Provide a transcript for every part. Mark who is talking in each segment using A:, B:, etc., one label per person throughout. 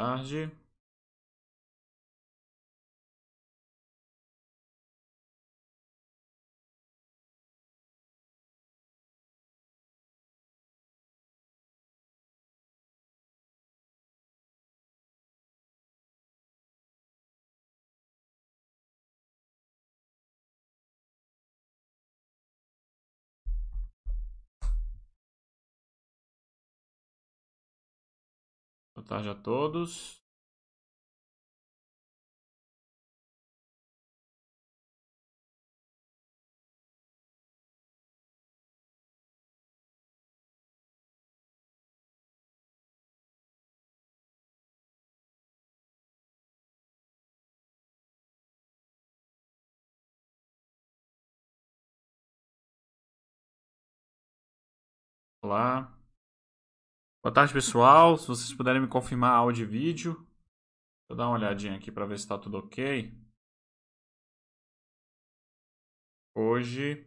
A: tarde. Boa tarde a todos. Olá. Boa tarde, pessoal. Se vocês puderem me confirmar áudio e vídeo. Eu dar uma olhadinha aqui para ver se está tudo ok. Hoje,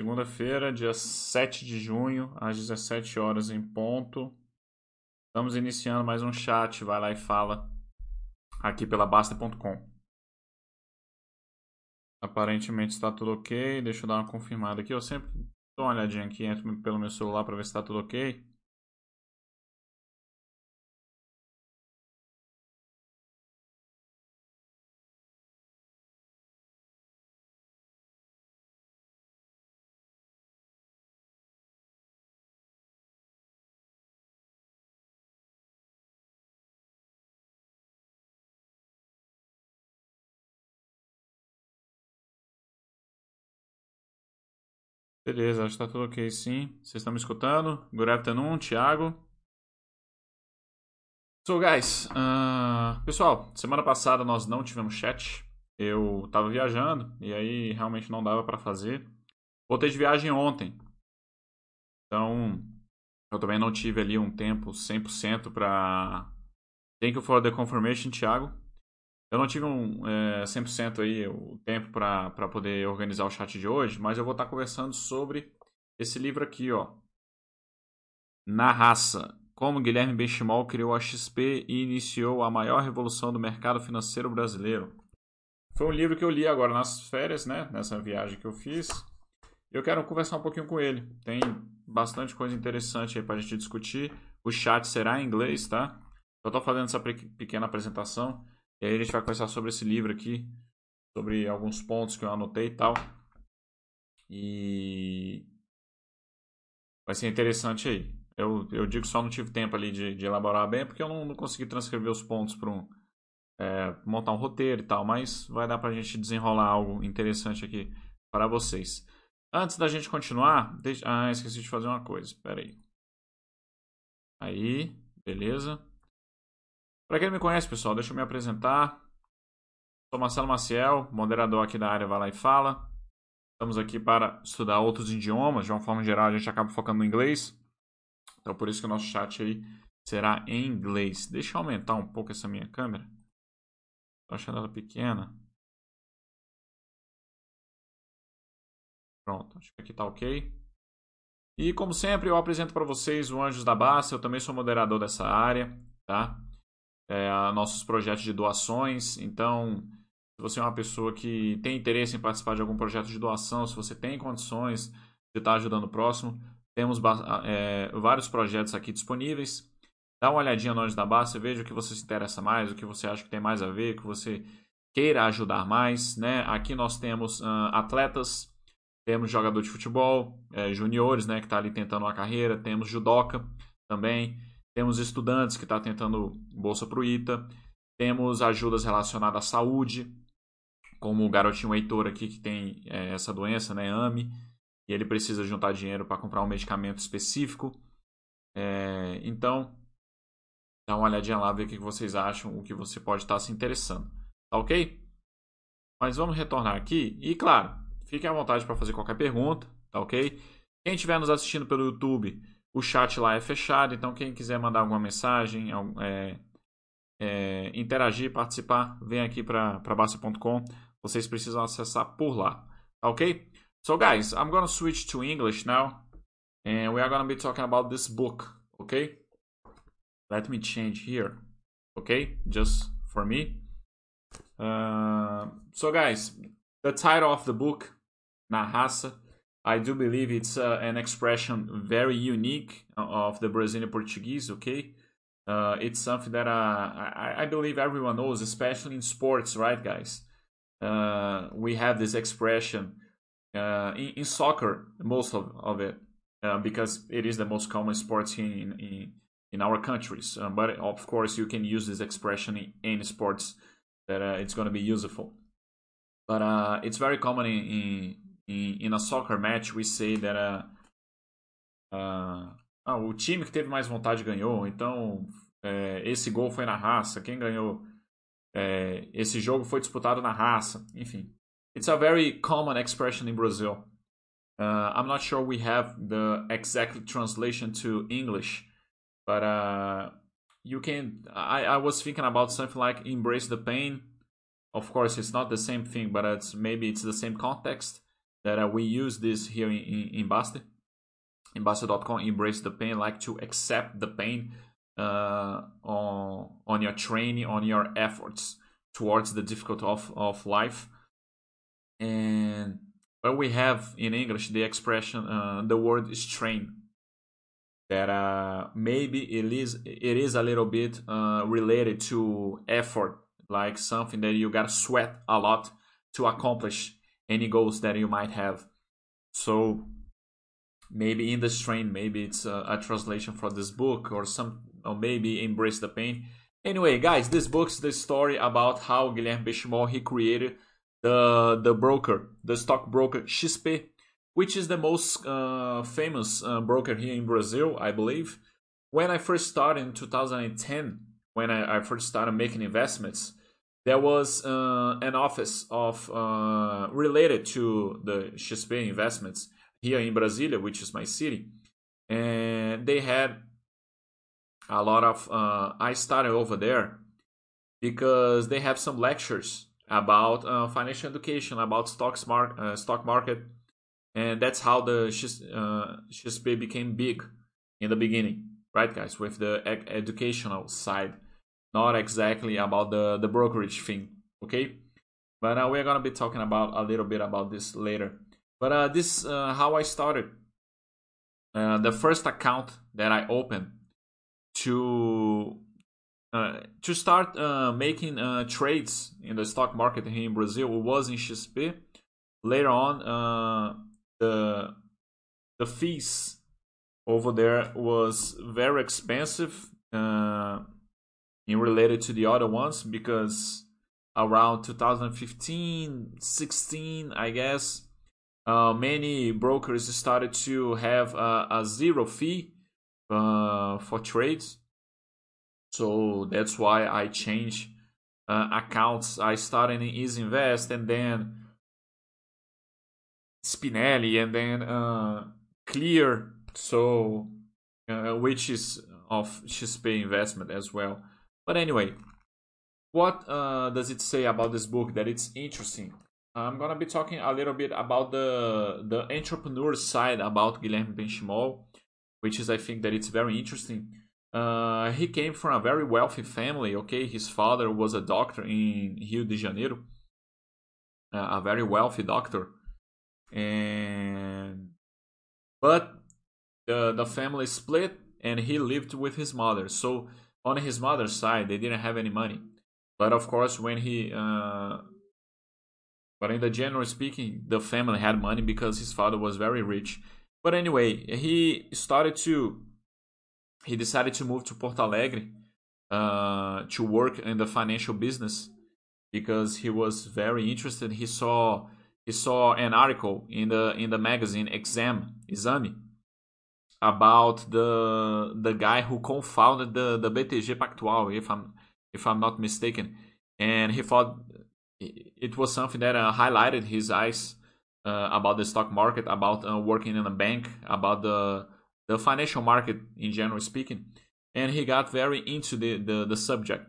A: segunda-feira, dia 7 de junho, às 17 horas em ponto. Estamos iniciando mais um chat. Vai lá e fala aqui pela Basta.com. Aparentemente está tudo ok. Deixa eu dar uma confirmada aqui. Eu sempre dou uma olhadinha aqui, entro pelo meu celular para ver se está tudo ok. Beleza, acho que tá tudo ok sim. Vocês estão me escutando? Good afternoon, Thiago. So, guys, uh, pessoal, semana passada nós não tivemos chat. Eu tava viajando e aí realmente não dava para fazer. Voltei de viagem ontem. Então, eu também não tive ali um tempo 100% para Thank you for the confirmation, Thiago. Eu não tive um é, 100% aí o tempo para poder organizar o chat de hoje, mas eu vou estar conversando sobre esse livro aqui, ó. Na Raça. Como Guilherme Benchimol criou a XP e iniciou a maior revolução do mercado financeiro brasileiro. Foi um livro que eu li agora nas férias, né? Nessa viagem que eu fiz. Eu quero conversar um pouquinho com ele. Tem bastante coisa interessante aí para a gente discutir. O chat será em inglês, tá? Eu estou fazendo essa pequena apresentação e aí a gente vai conversar sobre esse livro aqui, sobre alguns pontos que eu anotei e tal. E vai ser interessante aí. Eu, eu digo só não tive tempo ali de, de elaborar bem, porque eu não, não consegui transcrever os pontos para um, é, montar um roteiro e tal, mas vai dar para a gente desenrolar algo interessante aqui para vocês. Antes da gente continuar, deixa... ah, esqueci de fazer uma coisa, espera aí. Aí, beleza. Para quem não me conhece, pessoal, deixa eu me apresentar. Sou Marcelo Maciel, moderador aqui da área Vai Lá e Fala. Estamos aqui para estudar outros idiomas. De uma forma geral, a gente acaba focando no inglês. Então, por isso que o nosso chat aí será em inglês. Deixa eu aumentar um pouco essa minha câmera. Estou achando ela pequena. Pronto, acho que aqui está ok. E como sempre, eu apresento para vocês o Anjos da Bassa. Eu também sou moderador dessa área, tá? É, nossos projetos de doações. Então, se você é uma pessoa que tem interesse em participar de algum projeto de doação, se você tem condições de estar ajudando o próximo, temos é, vários projetos aqui disponíveis. Dá uma olhadinha no Anjo da Basta, veja o que você se interessa mais, o que você acha que tem mais a ver, o que você queira ajudar mais. Né? Aqui nós temos uh, atletas, temos jogador de futebol, é, juniores, né, que está ali tentando uma carreira, temos judoca também, temos estudantes que estão tá tentando bolsa para o ITA. Temos ajudas relacionadas à saúde, como o garotinho Heitor aqui que tem é, essa doença, né, AMI, e ele precisa juntar dinheiro para comprar um medicamento específico. É, então, dá uma olhadinha lá, ver o que vocês acham, o que você pode estar tá se interessando. Tá ok? Mas vamos retornar aqui. E claro, fiquem à vontade para fazer qualquer pergunta, tá ok? Quem estiver nos assistindo pelo YouTube, o chat lá é fechado, então quem quiser mandar alguma mensagem, é, é, interagir, participar, vem aqui para basta.com. Vocês precisam acessar por lá. Ok? So guys, I'm gonna switch to English now. And we are gonna be talking about this book. Okay? Let me change here. Okay, just for me. Uh, so, guys, the title of the book, Na Raça, I do believe it's uh, an expression very unique of the Brazilian Portuguese. Okay, uh, it's something that uh, I, I, believe everyone knows, especially in sports, right, guys? Uh, we have this expression uh, in, in, soccer, most of, of it, uh, because it is the most common sport in, in, in our countries. but of course, you can use this expression in any sports that it's going to be useful. But it's very common in em, in a soccer match we say that uh, uh, ah, o time que teve mais vontade ganhou, então é, esse gol foi na raça, quem ganhou é, esse jogo foi disputado na raça, enfim. It's a very common expression in Brazil. Uh, I'm not sure we have the exact translation to English, but uh, you can. I, I was thinking about something like embrace the pain. Of course, it's not the same thing, but it's maybe it's the same context that uh, we use this here in, in, in Bastter. In Bastter.com, embrace the pain, like to accept the pain uh, on, on your training, on your efforts towards the difficult of, of life. And but we have in English the expression, uh, the word strain. That uh, maybe it is it is a little bit uh, related to effort, like something that you gotta sweat a lot to accomplish any goals that you might have. So maybe in the strain, maybe it's a, a translation for this book or some, or maybe embrace the pain. Anyway, guys, this book's the story about how Guilherme Benchimol he created the the broker, the stock broker XP, which is the most uh, famous uh, broker here in Brazil, I believe. When I first started in 2010, when I, I first started making investments, there was uh, an office of uh, related to the XP investments here in Brasilia, which is my city, and they had a lot of. Uh, I started over there because they have some lectures about uh, financial education, about stocks uh, stock market, and that's how the XP uh, became big in the beginning, right, guys? With the educational side not exactly about the, the brokerage thing, okay? But uh, we're gonna be talking about a little bit about this later. But uh, this uh, how I started. Uh, the first account that I opened to uh, to start uh, making uh, trades in the stock market here in Brazil was in XP. Later on, uh, the the fees over there was very expensive. In related to the other ones because around 2015 16 i guess uh, many brokers started to have a, a zero fee uh, for trades. So that's why i changed uh, accounts. I started in Easynvest and then spinelli and then uh, clear. So uh, which is of XP investment as well but anyway, what uh, does it say about this book that it's interesting? I'm gonna be talking a little bit about the the entrepreneur side about Guilherme Benchimol, which is I think that it's very interesting. Uh, he came from a very wealthy family. Okay, his father was a doctor in Rio de Janeiro, uh, a very wealthy doctor, and but the the family split and he lived with his mother. So on his mother's side, they didn't have any money. But of course, when he, uh, but in the general speaking, the family had money because his father was very rich. But anyway, he started to, he decided to move to Porto Alegre uh, to work in the financial business because he was very interested. He saw he saw an article in the in the magazine Exam Exame about the the guy who co-founded the the BTG Pactual, if I'm if I'm not mistaken, and he thought it was something that uh, highlighted his eyes uh, about the stock market, about uh, working in a bank, about the the financial market in general speaking, and he got very into the the, the subject.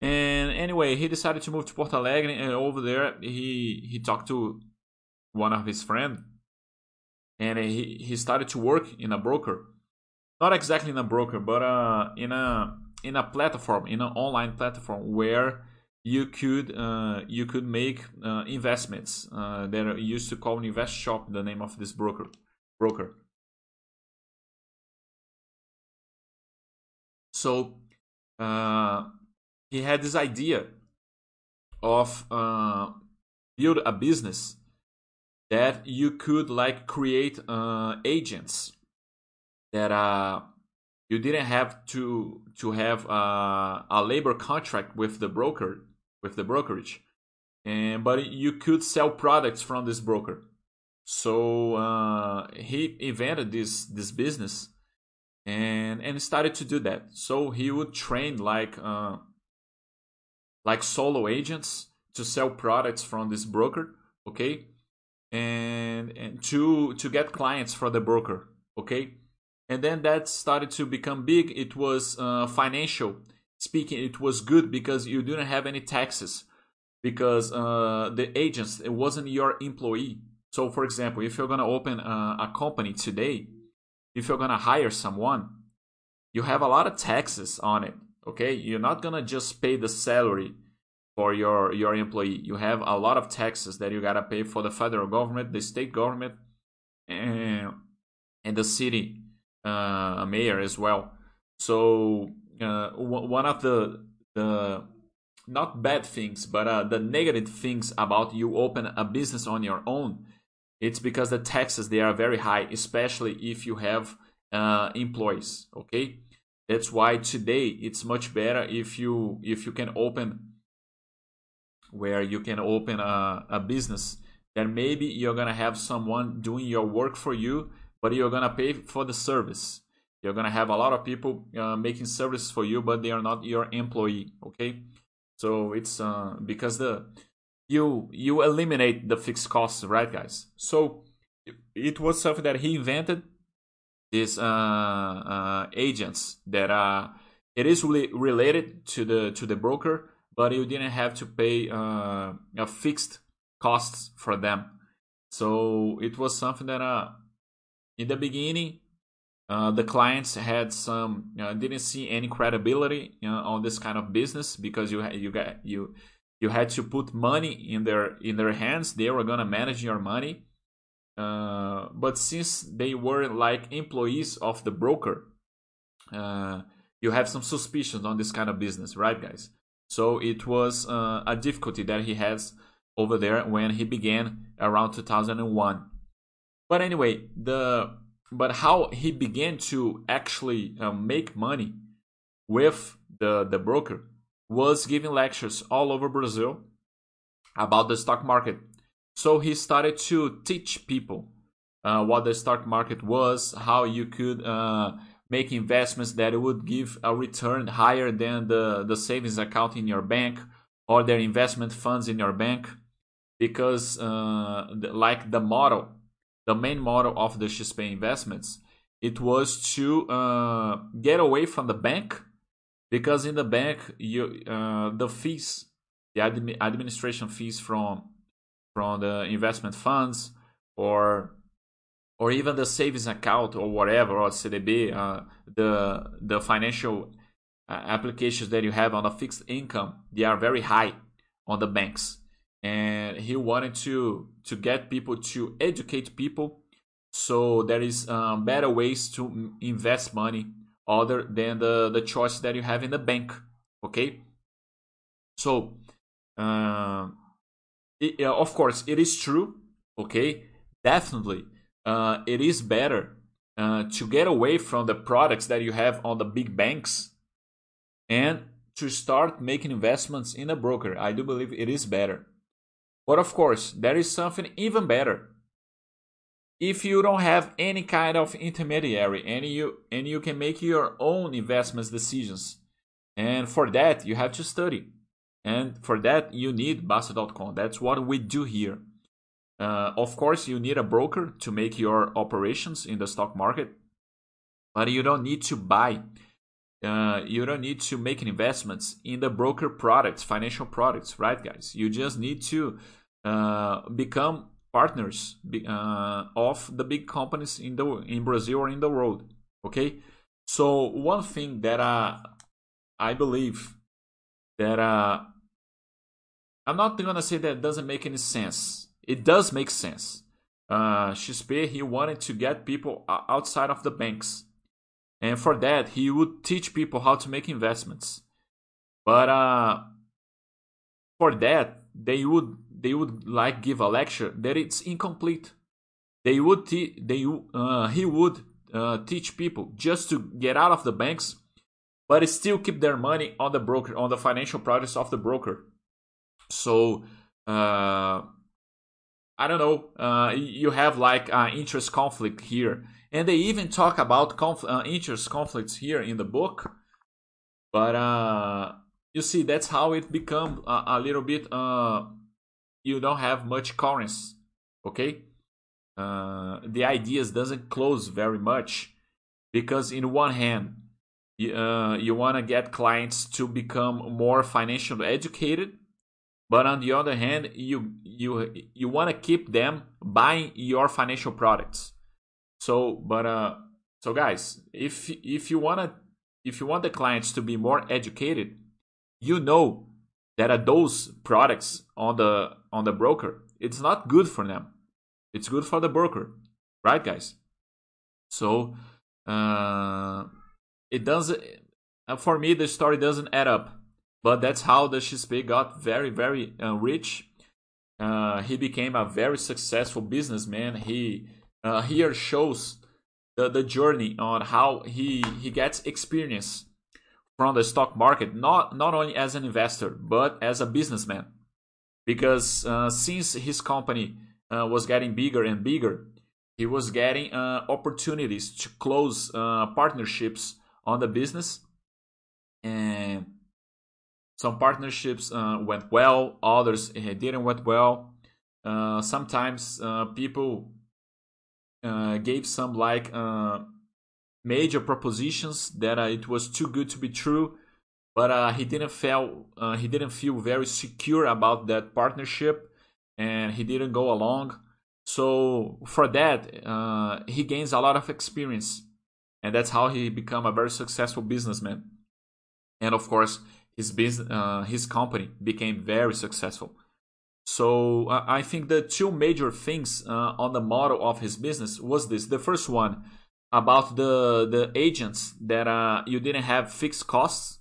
A: And anyway, he decided to move to Porto Alegre, and over there he he talked to one of his friends and he, he started to work in a broker not exactly in a broker but uh, in a in a platform, in an online platform where you could uh, you could make uh, investments. Uh, that used to call Invest Shop, the name of this broker broker. So uh, he had this idea of uh, build a business that you could like create uh, agents that uh, you didn't have to to have uh, a labor contract with the broker with the brokerage. And but you could sell products from this broker. So uh, he invented this this business and and started to do that. So he would train like uh, like solo agents to sell products from this broker okay and and to to get clients for the broker okay? And then that started to become big. It was uh, financial. Speaking it was good because you didn't have any taxes because uh, the agents it wasn't your employee. So for example if you're going to open a, a company today if you're going to hire someone you have a lot of taxes on it okay? You're not going to just pay the salary for your your employee you have a lot of taxes that you got to pay for the federal government the state government and and the city uh, mayor as well. So uh, one of the the not bad things, but uh, the negative things about you open a business on your own, it's because the taxes they are very high, especially if you have uh, employees. Okay, that's why today it's much better if you if you can open where you can open a, a business that maybe you're gonna have someone doing your work for you but you're gonna pay for the service. You're gonna have a lot of people uh, making services for you, but they are not your employee. Okay, so it's uh, because the you you eliminate the fixed costs, right, guys? So it was something that he invented. These uh, uh, agents that uh, it is really related to the to the broker, but you didn't have to pay uh, a fixed costs for them. So it was something that uh, in the beginning, uh, the clients had some uh, didn't see any credibility you know, on this kind of business because you you got you you had to put money in their in their hands. They were gonna manage your money, uh, but since they were like employees of the broker, uh, you have some suspicions on this kind of business, right, guys? So it was uh, a difficulty that he has over there when he began around 2001 but anyway, the but how he began to actually uh, make money with the the broker was giving lectures all over Brazil about the stock market. So he started to teach people uh, what the stock market was, how you could uh, make investments that would give a return higher than the, the savings account in your bank or their investment funds in your bank. Because, uh, like the model the main model of the XP investments, it was to uh, get away from the bank because in the bank you uh, the fees, the admi- administration fees from from the investment funds or or even the savings account or whatever or CDB, uh, the the financial uh, applications that you have on a fixed income, they are very high on the banks. And he wanted to to get people to educate people so there is um, better ways to invest money other than the the choice that you have in the bank okay? So uh, it, of course it is true okay? Definitely uh, it is better uh, to get away from the products that you have on the big banks and to start making investments in a broker i do believe it is better but of course, there is something even better. If you don't have any kind of intermediary and you and you can make your own investments decisions. And for that, you have to study. And for that, you need Bastter.com. That's what we do here. Uh, of course, you need a broker to make your operations in the stock market, but you don't need to buy uh, you don't need to make investments in the broker products, financial products, right, guys? You just need to uh, become partners uh, of the big companies in the in Brazil or in the world. Okay, so one thing that uh, I believe that uh, I'm not gonna say that doesn't make any sense. It does make sense. Uh, XP he wanted to get people outside of the banks, and for that he would teach people how to make investments. But uh, for that they would they would like give a lecture that it's incomplete. They would te- they uh, he would uh, teach people just to get out of the banks, but still keep their money on the broker on the financial products of the broker. So uh, I don't know. Uh, you have like uh, interest conflict here, and they even talk about conf- uh, interest conflicts here in the book. But uh, you see, that's how it become a, a little bit. Uh, you don't have much currency, okay? Uh, the ideas doesn't close very much because in one hand, you, you want to get clients to become more financially educated but on the other hand you you you want to keep them buying your financial products. So but uh so guys if if you want to if you want the clients to be more educated you know that those products on the on the broker it's not good for them. It's good for the broker right guys? So uh it doesn't uh, for me the story doesn't add up but that's how the XP got very, very uh, rich. Uh, he became a very successful businessman. He uh, here shows the, the journey on how he, he gets experience from the stock market, not, not only as an investor, but as a businessman. Because uh, since his company uh, was getting bigger and bigger, he was getting uh, opportunities to close partnerships on the business. And some partnerships uh, went well, others eh, didn't went well. Uh, sometimes uh, people uh, gave some like uh, major propositions that uh, it was too good to be true, but he didn't feel he didn't feel very secure about that partnership, and he didn't go along. So for that, he gains a lot of experience, and that's how he become a very successful businessman. And of course, his business, uh, his company became very successful. So uh, I think the two major things uh, on the model of his business was this: the first one about the the agents that uh, you didn't have fixed costs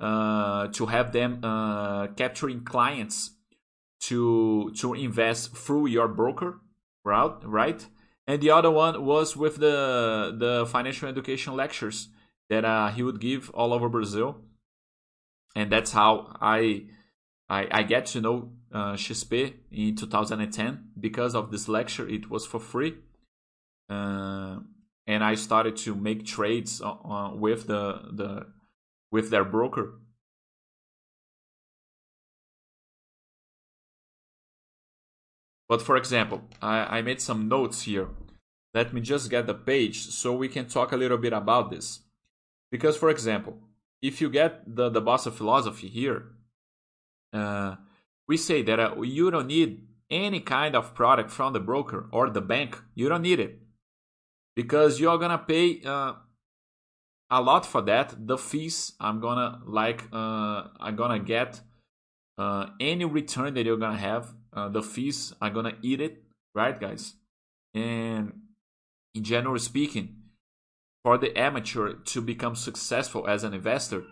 A: uh, to have them uh, capturing clients to to invest through your broker route, right? And the other one was with the the financial education lectures that he would give all over Brazil and that's how I I, I get to know uh, XP in 2010 because of this lecture. It was for free, uh, and I started to make trades uh, uh with the the with their broker. But for example, I, I made some notes here. Let me just get the page so we can talk a little bit about this. Because, for example, if you get the, the boss of philosophy here, uh, we say that uh, you don't need any kind of product from the broker or the bank. You don't need it because you're gonna pay uh, a lot for that. The fees I'm gonna like uh, I'm gonna get uh, any return that you're gonna have. Uh, the fees are gonna eat it, right, guys? And in general speaking, for the amateur to become successful as an investor,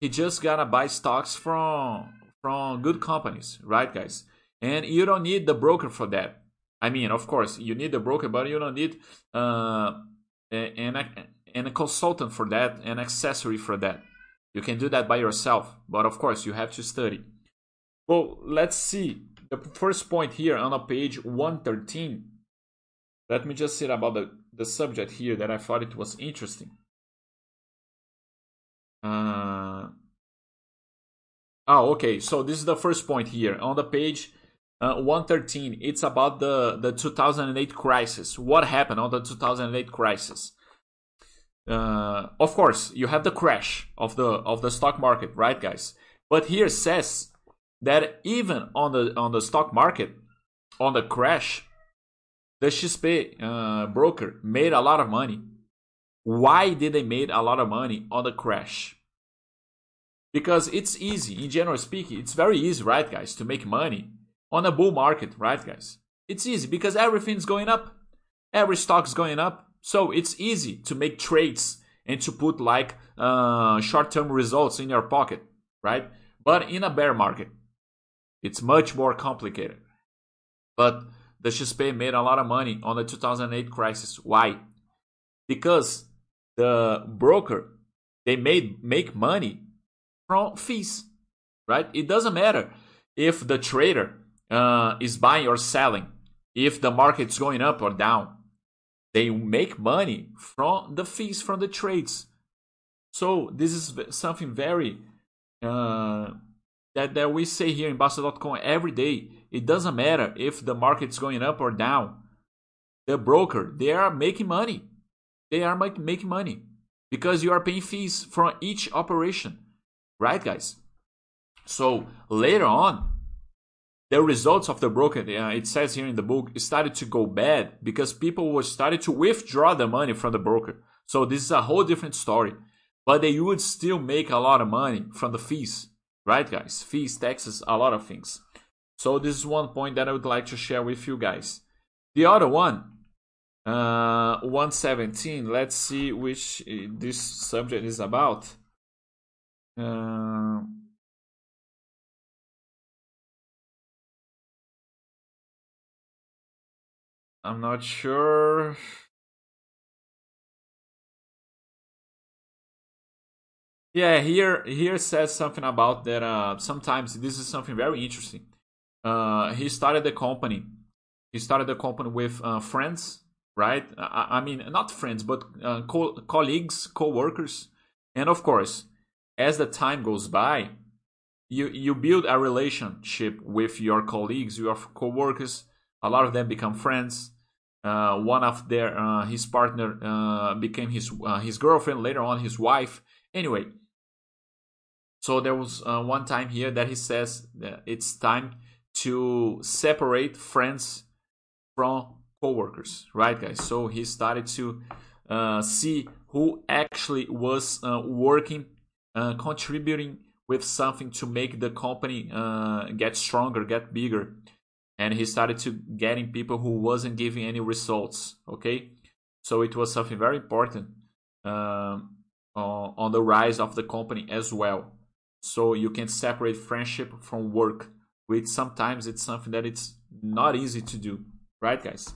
A: he just gotta buy stocks from from good companies, right, guys? And you don't need the broker for that. I mean, of course, you need the broker, but you don't need uh, an, an a consultant for that, an accessory for that. You can do that by yourself, but of course, you have to study. Well, let's see. The first point here on a page 113. Let me just say about the the subject here that I thought it was interesting. Uh, oh, okay. So this is the first point here on the page uh, 113. It's about the the 2008 crisis. What happened on the 2008 crisis? Uh, of course, you have the crash of the of the stock market, right, guys? But here says that even on the on the stock market, on the crash, the XP uh, broker made a lot of money. Why did they made a lot of money on the crash? because it's easy. In general speaking, it's very easy, right, guys, to make money on a bull market, right, guys? It's easy because everything's going up, every stock's going up, so it's easy to make trades and to put like uh, short-term results in your pocket, right? But in a bear market, it's much more complicated. But the XP made a lot of money on the 2008 crisis. Why? Because the broker they made make money from fees, right? It doesn't matter if the trader uh, is buying or selling, if the market's going up or down. They make money from the fees from the trades. So this is something very uh, that that we say here in Bastter.com every day. It doesn't matter if the market's going up or down. The broker they are making money. They are making money because you are paying fees from each operation, right, guys? So later on, the results of the broker, uh, it says here in the book, started to go bad because people were started to withdraw the money from the broker. So this is a whole different story. But they would still make a lot of money from the fees, right, guys? Fees, taxes, a lot of things. So this is one point that I would like to share with you guys. The other one uh, 117. Let's see which uh, this subject is about. Uh, I'm not sure. Yeah, here here says something about that. Uh, sometimes this is something very interesting. Uh, he started the company. He started the company with uh, friends right? I, I mean, not friends, but uh, co- colleagues, co-workers, and of course, as the time goes by, you you build a relationship with your colleagues, your co-workers. A lot of them become friends. Uh, one of their uh, his partner uh, became his uh, his girlfriend. Later on, his wife. Anyway, so there was uh, one time here that he says that it's time to separate friends from coworkers, right, guys? So he started to uh, see who actually was uh, working, uh, contributing with something to make the company uh, get stronger, get bigger. And he started to getting people who wasn't giving any results. Okay, so it was something very important um, on, on the rise of the company as well. So you can separate friendship from work, which sometimes it's something that it's not easy to do, right, guys?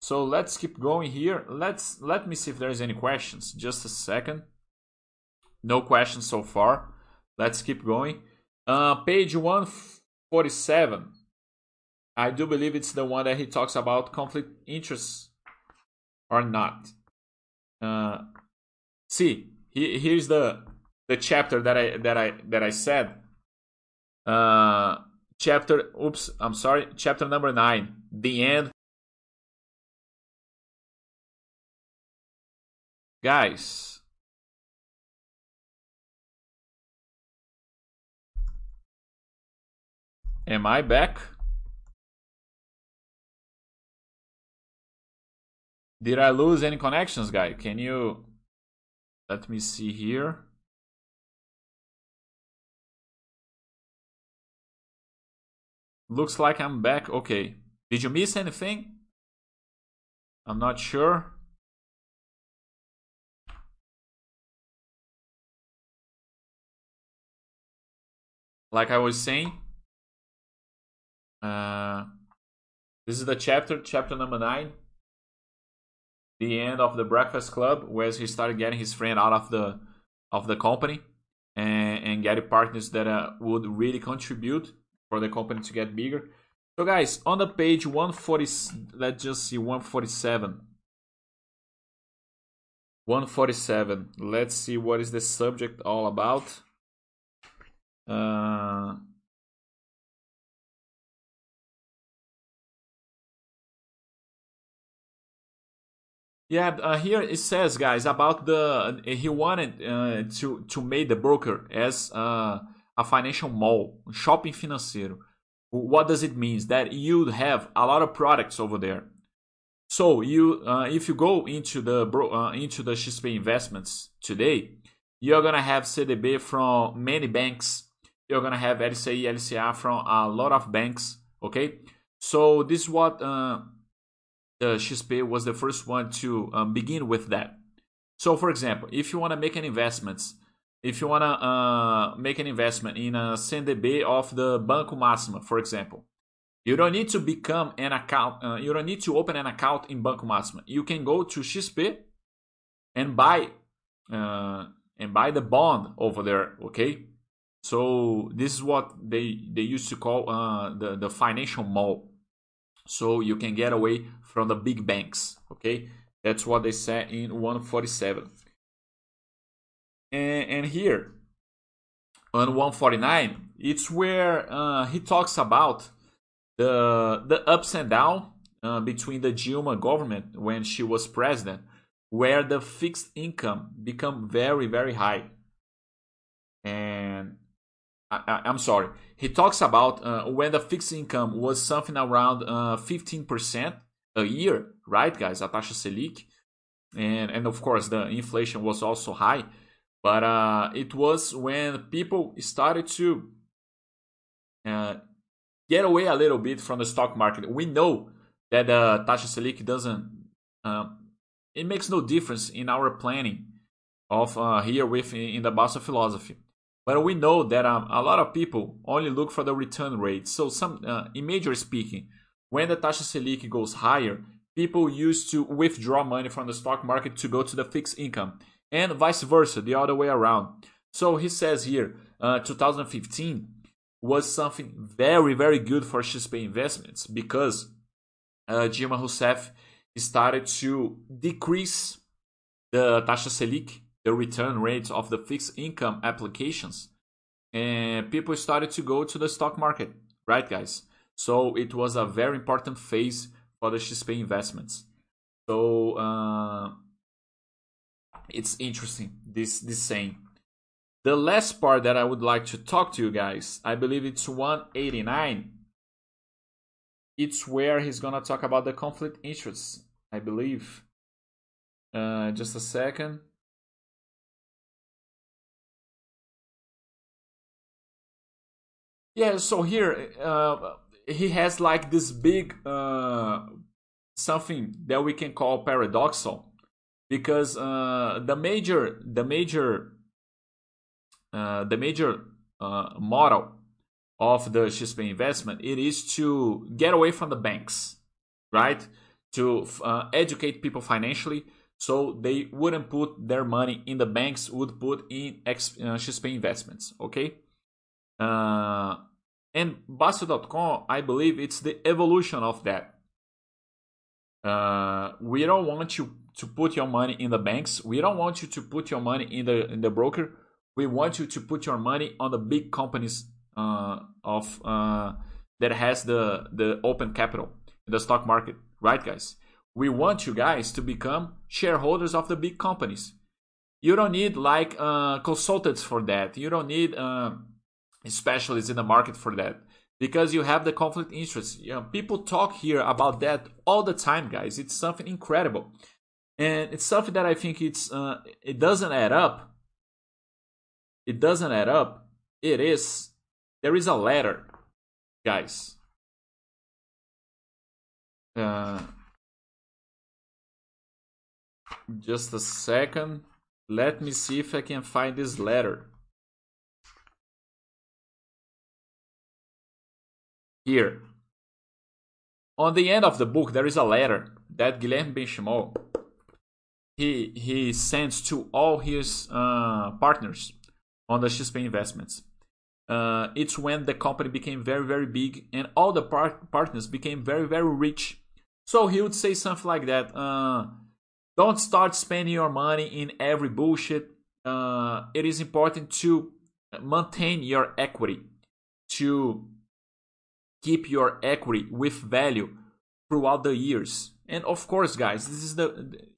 A: So let's keep going here. Let's let me see if there's any questions. Just a second. No questions so far. Let's keep going. Uh, page 147. I do believe it's the one that he talks about conflict interests or not. Uh, see, he, here's the the chapter that I that I that I said. Uh, chapter. Oops, I'm sorry. Chapter number nine. The end Guys. Am I back? Did I lose any connections, guy? Can you... Let me see here. Looks like I'm back. Okay. Did you miss anything? I'm not sure. like I was saying, uh, this is the chapter, chapter number nine, the end of the Breakfast Club, where he started getting his friend out of the of the company and, and getting partners that uh, would really contribute for the company to get bigger. So, guys, on the page 140, let's just see 147. 147. Let's see what is the subject all about. Uh, yeah, uh, here it says, guys, about the he wanted uh, to to make the broker as uh, a financial mall, shopping financeiro. What does it mean? That you have a lot of products over there. So you, uh, if you go into the bro, uh, into the XP investments today, You're gonna have CDB from many banks. You're gonna have LCI, LCA from a lot of banks. Okay, so this is what uh, the XP was the first one to um, begin with that. So, for example, if you want to make an investment, if you want to uh, make an investment in a CDB of the Banco Máxima, for example, you don't need to become an account. Uh, you don't need to open an account in Banco Máxima. You can go to XP and buy uh, and buy the bond over there. Okay, so this is what they they used to call uh, the the financial mall. So you can get away from the big banks. Okay, that's what they said in 147. And, and here on 149, it's where uh, he talks about the the ups and downs uh, between the Dilma government when she was president, where the fixed income become very very high. And I, am sorry, he talks about uh, when the fixed income was something around uh, 15% a year, right, guys? A taxa and and of course the inflation was also high, but uh, it was when people started to uh, get away a little bit from the stock market. We know that uh, taxa Selic doesn't. Um, it makes no difference in our planning of uh, here with in the Bastter philosophy. But we know that um, a lot of people only look for the return rate. So, some, uh, in major speaking, when the taxa Selic goes higher, people used to withdraw money from the stock market to go to the fixed income, and vice versa, the other way around. So he says here, uh, 2015 was something very, very good for XP investments because uh, Dilma Rousseff started to decrease the taxa Selic, the return rates of the fixed income applications, and people started to go to the stock market, right, guys? So it was a very important phase for the XP investments. So uh, it's interesting this this saying. The last part that I would like to talk to you guys, I believe it's 189. It's where he's gonna talk about the conflict interests, I believe. Uh, just a second. Yeah, so here uh, he has like this big uh, something that we can call paradoxal because uh, the major the major uh, the major uh, model of the XP investment it is to get away from the banks, right? To uh, educate people financially, so they wouldn't put their money in the banks, would put in X, uh, XP investments. Okay, uh, and Bastter.com, I believe it's the evolution of that. We don't want you to put your money in the banks. We don't want you to put your money in the in the broker we want you to put your money on the big companies uh, of uh, that has the the open capital in the stock market, right, guys? We want you guys to become shareholders of the big companies. You don't need like uh, consultants for that. You don't need uh, specialists in the market for that because you have the conflict interest. You know, people talk here about that all the time, guys. It's something incredible, and it's something that I think it's uh, it doesn't add up it doesn't add up, it is. There is a letter, guys. Uh, just a second. Let me see if I can find this letter. Here. On the end of the book, there is a letter that Guilherme Benchimol he he sends to all his uh, partners on the XP investments. Uh, it's when the company became very, very big and all the par- partners became very, very rich. So he would say something like that uh, Don't start spending your money in every bullshit. Uh, it is important to maintain your equity, to keep your equity with value throughout the years. And of course, guys, this is the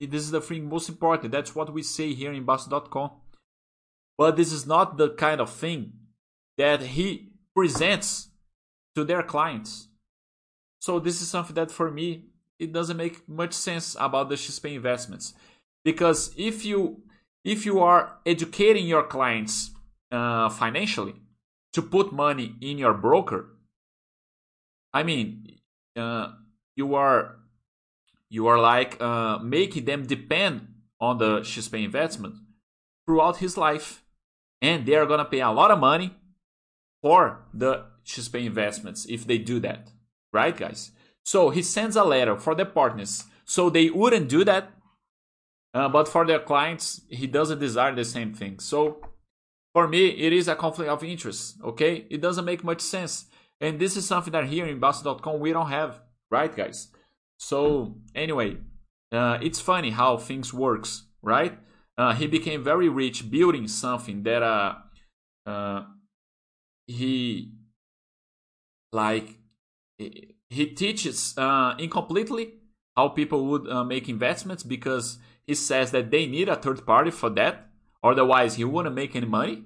A: this is the thing most important. That's what we say here in Bastter.com. But this is not the kind of thing that he presents to their clients. So this is something that for me it doesn't make much sense about the XP investments. Because if you if you are educating your clients uh, financially to put money in your broker, I mean, uh, you are you are like uh, making them depend on the XP investment throughout his life, and they are gonna pay a lot of money for the XP investments if they do that, right, guys? So he sends a letter for the partners, so they wouldn't do that, uh, but for their clients, he doesn't desire the same thing. So for me, it is a conflict of interest. Okay, it doesn't make much sense, and this is something that here in Bastter.com we don't have, right, guys? So anyway, uh, it's funny how things works, right? Uh, he became very rich building something that uh, uh he like he teaches uh, incompletely how people would uh, make investments because he says that they need a third party for that otherwise he wouldn't make any money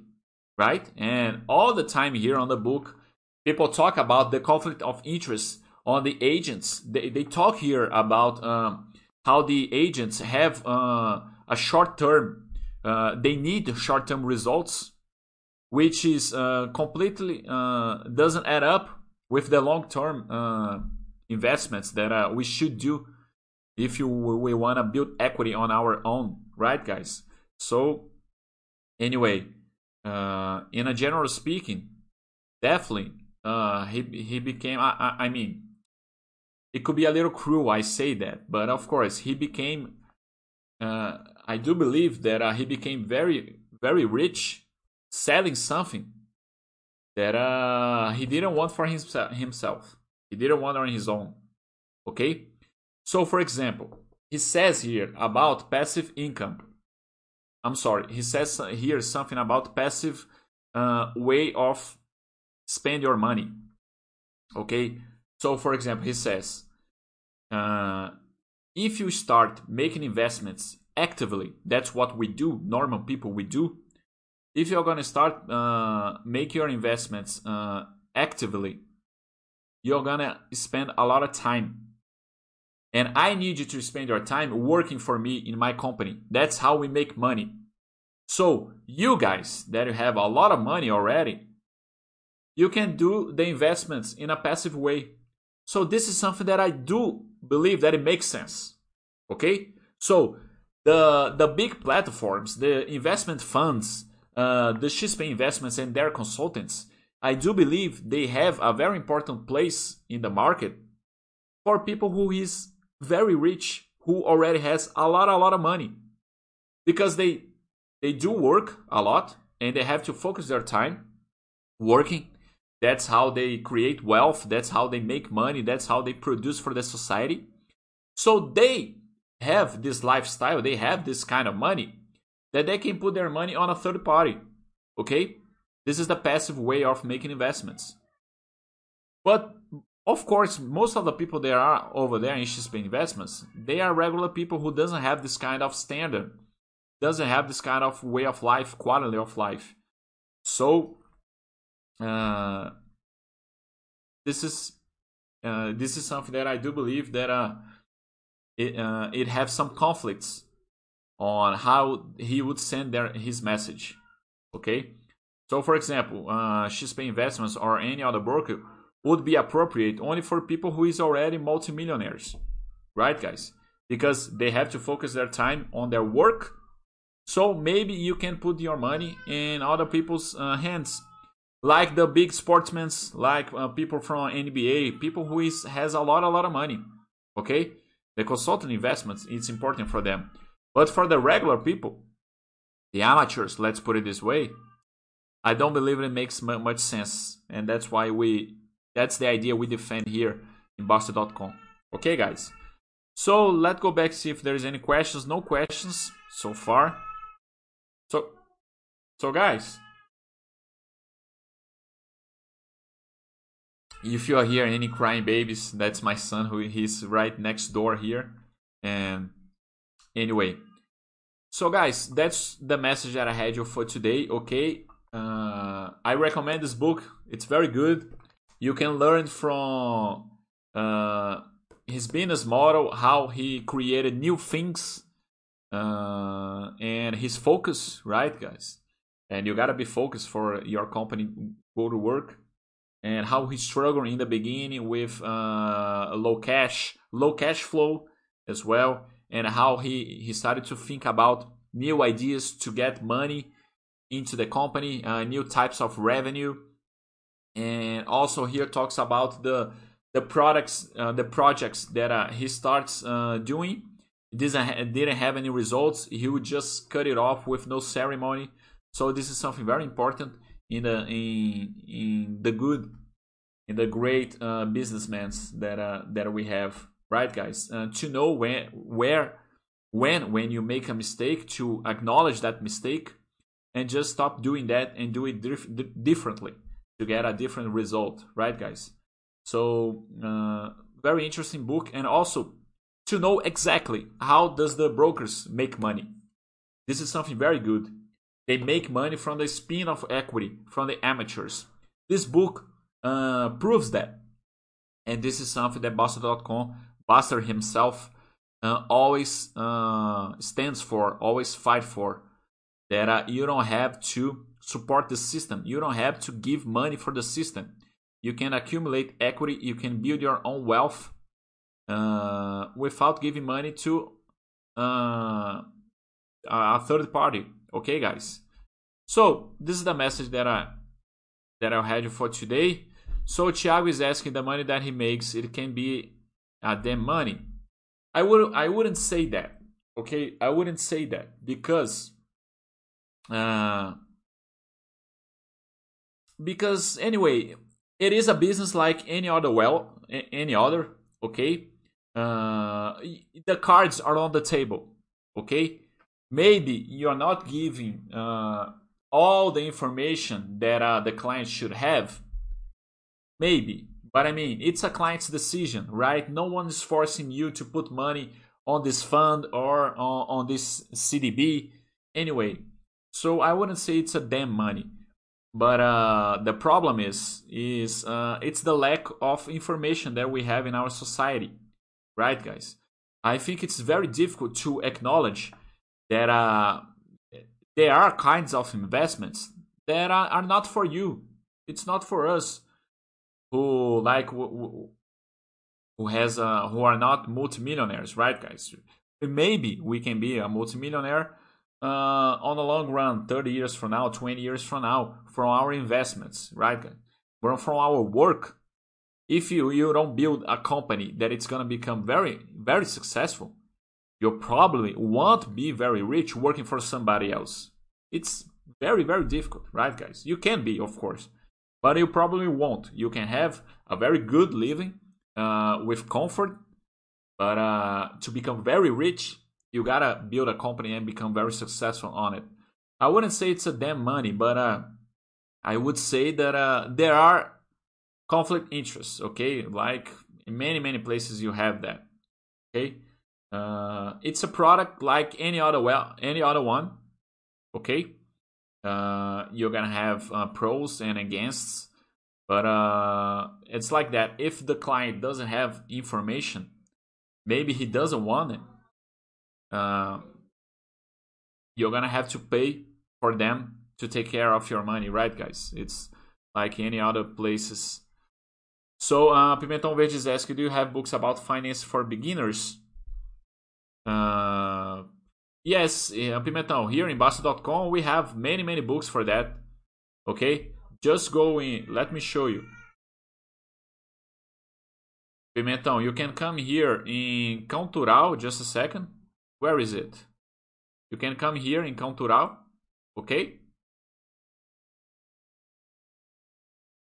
A: right and all the time here on the book people talk about the conflict of interest on the agents. They, they talk here about um, how the agents have uh, a short term uh, they need short term results which is uh, completely uh, doesn't add up with the long term uh, investments that uh, we should do if you we want to build equity on our own right guys? So anyway in a general speaking definitely he he became I, I, I mean it could be a little cruel i say that but of course he became i do believe that he became very very rich selling something that uh, he didn't want for himself. He didn't want on his own. Okay? So, for example, he says here about passive income. I'm sorry, he says here something about passive uh, way of spend your money. Okay? So, for example, he says uh, if you start making investments actively, that's what we do, normal people we do. If you're going to start uh, make your investments uh, actively you're going to spend a lot of time. And i need you to spend your time working for me in my company. That's how we make money. So you guys that have a lot of money already you can do the investments in a passive way so this is something that i do believe that it makes sense okay so the the big platforms the investment funds uh, the XP Investments and their consultants, I do believe they have a very important place in the market for people who is very rich, who already has a lot, a lot of money, because they they do work a lot and they have to focus their time working. That's how they create wealth. That's how they make money. That's how they produce for the society. So they have this lifestyle. They have this kind of money that they can put their money on a third party. Okay? This is the passive way of making investments. But of course, most of the people that are over there in XP investments, they are regular people who doesn't have this kind of standard, doesn't have this kind of way of life, quality of life. So, uh, this is uh, this is something that I do believe that uh, it uh, it have some conflicts on how he would send their, his message. Okay? So, for example, uh, XP Investments or any other broker would be appropriate only for people who is already multimillionaires. Right, guys? Because they have to focus their time on their work. So maybe you can put your money in other people's uh, hands. Like the big sportsmen, like uh, people from NBA, people who is, has a lot, a lot of money. Okay? The consultant investments, it's important for them. But for the regular people, the amateurs, let's put it this way, I don't believe it makes much sense. And that's why we, that's the idea we defend here in Bastter.com. Okay, guys. So let's go back see if there's any questions. No questions so far. So, so guys, if you are here any crying babies, that's my son who he's right next door here. And Anyway, so guys, that's the message that I had you for today. Okay, uh, I recommend this book. It's very good. You can learn from uh, his business model, how he created new things uh, and his focus, right, guys? And you gotta be focused for your company go to work. And how he struggled in the beginning with uh, low cash, low cash flow as well, and how he he started to think about new ideas to get money into the company, uh, new types of revenue, and also here talks about the the products, uh, the projects that uh, he starts uh, doing. Didn't didn't have any results. He would just cut it off with no ceremony. So this is something very important in the in in the good in the great uh, businessmen that uh, that we have, right, guys? Uh, to know when where when when you make a mistake to acknowledge that mistake and just stop doing that and do it dif- differently to get a different result, right, guys? So uh, very interesting book, and also to know exactly how does the brokers make money. This is something very good. They make money from the spin of equity from the amateurs. This book uh, proves that, and this is something that Bastter.com, Bastter himself, uh, always uh, stands for, always fight for. That uh, you don't have to support the system. You don't have to give money for the system. You can accumulate equity. You can build your own wealth uh, without giving money to uh, a third party. Okay, guys. So this is the message that I that I had for today. So Thiago is asking the money that he makes. It can be a damn money. I would I wouldn't say that. Okay, I wouldn't say that because uh, because anyway, it is a business like any other well, any other. Okay, uh, the cards are on the table. Okay, maybe you are not giving uh, all the information that uh, the client should have. Maybe, but I mean, it's a client's decision, right? No one is forcing you to put money on this fund or on, on this CDB. Anyway, so I wouldn't say it's a damn money. But uh, the problem is, is uh, it's the lack of information that we have in our society, right, guys? I think it's very difficult to acknowledge that uh, there are kinds of investments that are, are not for you. It's not for us who like who, who has uh, who are not multimillionaires, right, guys? Maybe we can be a multimillionaire uh, on the long run, 30 years from now, 20 years from now, from our investments, right? But from our work, if you, you don't build a company that it's going to become very, very successful, you probably won't be very rich working for somebody else. It's very, very difficult, right, guys? You can be, of course, but you probably won't. You can have a very good living uh, with comfort, but uh, to become very rich, you gotta build a company and become very successful on it. I wouldn't say it's a damn money, but uh, I would say that uh, there are conflict interests. Okay, like in many many places you have that. Okay, uh, it's a product like any other well any other one. Okay, uh, you're gonna have uh, pros and against, but uh, it's like that. If the client doesn't have information, maybe he doesn't want it uh, you're gonna have to pay for them to take care of your money, right, guys? It's like any other places. So, uh, Pimentão Verde is asking, do you have books about finance for beginners? Uh, yes, uh, Pimentão, here in Bastter.com, we have many, many books for that. Okay, just go in. Let me show you. Pimentão, you can come here in Cultural, just a second. Where is it? You can come here in Cultural, okay?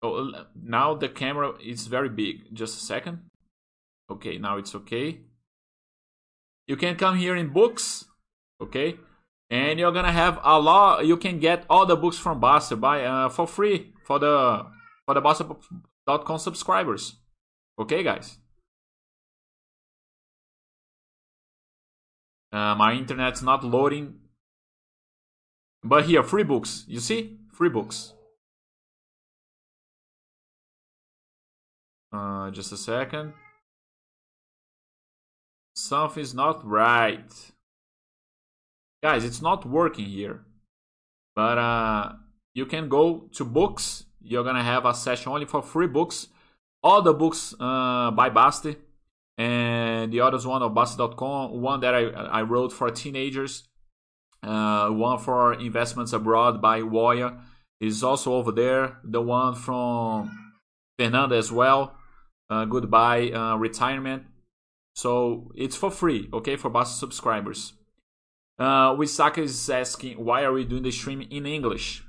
A: Oh, now the camera is very big. Just a second. Okay, now it's okay. You can come here in books, okay? And you're gonna have a lot. You can get all the books from Bastter by uh, for free for the for the Bastter.com subscribers. Okay, guys. Uh, my internet's not loading. But here, free books. You see? Free books. Uh, just a second. Something's not right. guys, it's not working here. But uh, you can go to books. You're gonna have a session only for free books. All the books uh, by Bastter and the others one of Bastter.com, one that I, I wrote for teenagers, uh, one for investments abroad by Woya is also over there. The one from Fernanda as well, uh, Goodbye uh, Retirement. So it's for free, okay, for Bastter subscribers. Uh, Wisaka is asking why are we doing the stream in English?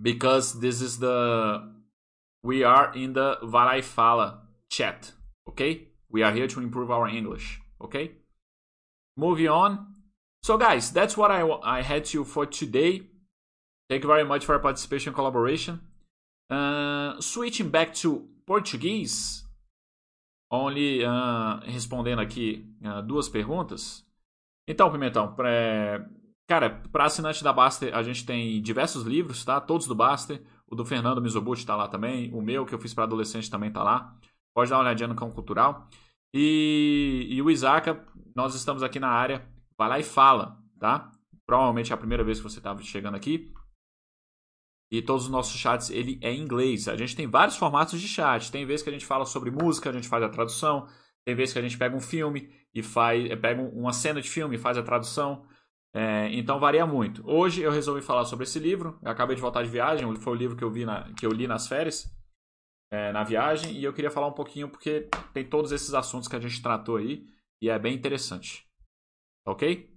A: Because this is the we are in the Vai Fala chat, okay? We are here to improve our English, okay? Moving on. So, guys, that's what I, I had to you for today. Thank you very much for your participation and collaboration. Uh, switching back to Portuguese, only uh, respondendo aqui uh, duas perguntas. Então, Pimentão, pra, cara, para assinante da Baster, a gente tem diversos livros, tá? Todos do Baster. O do Fernando Mizobuti está lá também. O meu, que eu fiz para adolescente, também está lá. Pode dar uma olhadinha no Cão Cultural. E, e o Isaac, nós estamos aqui na área. Vai lá e fala, tá? Provavelmente é a primeira vez que você está chegando aqui. E todos os nossos chats, ele é em inglês. A gente tem vários formatos de chat. Tem vezes que a gente fala sobre música, a gente faz a tradução. Tem vezes que a gente pega um filme e faz, pega uma cena de filme e faz a tradução. É, então varia muito. Hoje eu resolvi falar sobre esse livro. Eu acabei de voltar de viagem, foi o livro que eu, vi na, que eu li nas férias, é, na viagem, e eu queria falar um pouquinho porque tem todos esses assuntos que a gente tratou aí e é bem interessante. Ok?